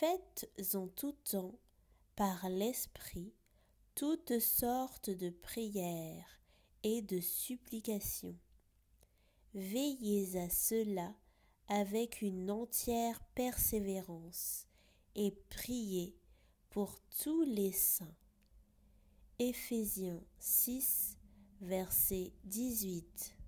Faites en tout temps, par l'Esprit, toutes sortes de prières et de supplications. Veillez à cela avec une entière persévérance et priez pour tous les saints. Éphésiens 6, verset 18.